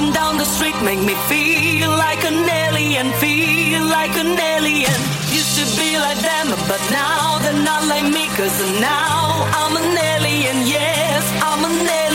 Walking down the street make me feel like an alien, feel like an alien. Used to be like them, but now they're not like me, cause now I'm an alien, yes, I'm an alien.